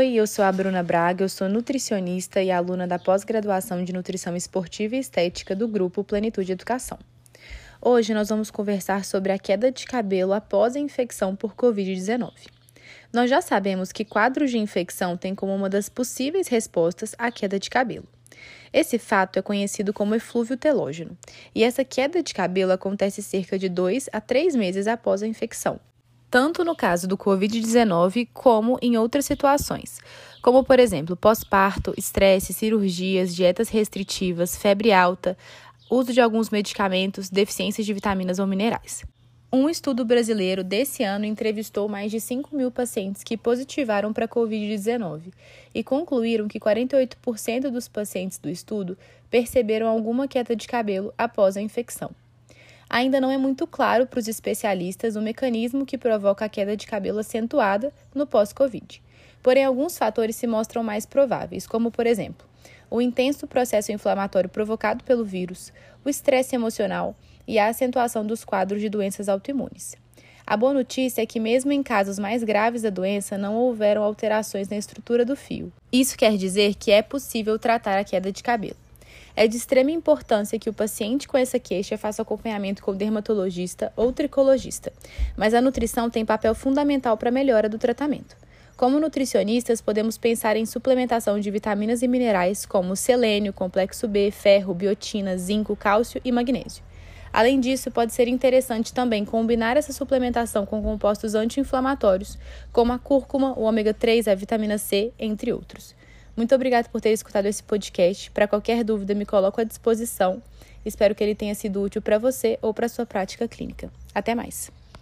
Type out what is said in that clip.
Oi, eu sou a Bruna Braga, eu sou nutricionista e aluna da pós-graduação de Nutrição Esportiva e Estética do grupo Plenitude Educação. Hoje nós vamos conversar sobre a queda de cabelo após a infecção por Covid-19. Nós já sabemos que quadros de infecção têm como uma das possíveis respostas a queda de cabelo. Esse fato é conhecido como eflúvio telógeno, e essa queda de cabelo acontece cerca de 2 a 3 meses após a infecção, tanto no caso do Covid-19 como em outras situações, como, por exemplo, pós-parto, estresse, cirurgias, dietas restritivas, febre alta, uso de alguns medicamentos, deficiências de vitaminas ou minerais. Um estudo brasileiro desse ano entrevistou mais de 5 mil pacientes que positivaram para a Covid-19 e concluíram que 48% dos pacientes do estudo perceberam alguma queda de cabelo após a infecção. Ainda não é muito claro para os especialistas o mecanismo que provoca a queda de cabelo acentuada no pós-Covid. Porém, alguns fatores se mostram mais prováveis, como, por exemplo, o intenso processo inflamatório provocado pelo vírus, o estresse emocional e a acentuação dos quadros de doenças autoimunes. A boa notícia é que, mesmo em casos mais graves da doença, não houveram alterações na estrutura do fio. Isso quer dizer que é possível tratar a queda de cabelo. É de extrema importância que o paciente com essa queixa faça acompanhamento com o dermatologista ou tricologista, mas a nutrição tem papel fundamental para a melhora do tratamento. Como nutricionistas, podemos pensar em suplementação de vitaminas e minerais como selênio, complexo B, ferro, biotina, zinco, cálcio e magnésio. Além disso, pode ser interessante também combinar essa suplementação com compostos anti-inflamatórios, como a cúrcuma, o ômega 3, a vitamina C, entre outros. Muito obrigada por ter escutado esse podcast. Para qualquer dúvida, me coloco à disposição. Espero que ele tenha sido útil para você ou para sua prática clínica. Até mais!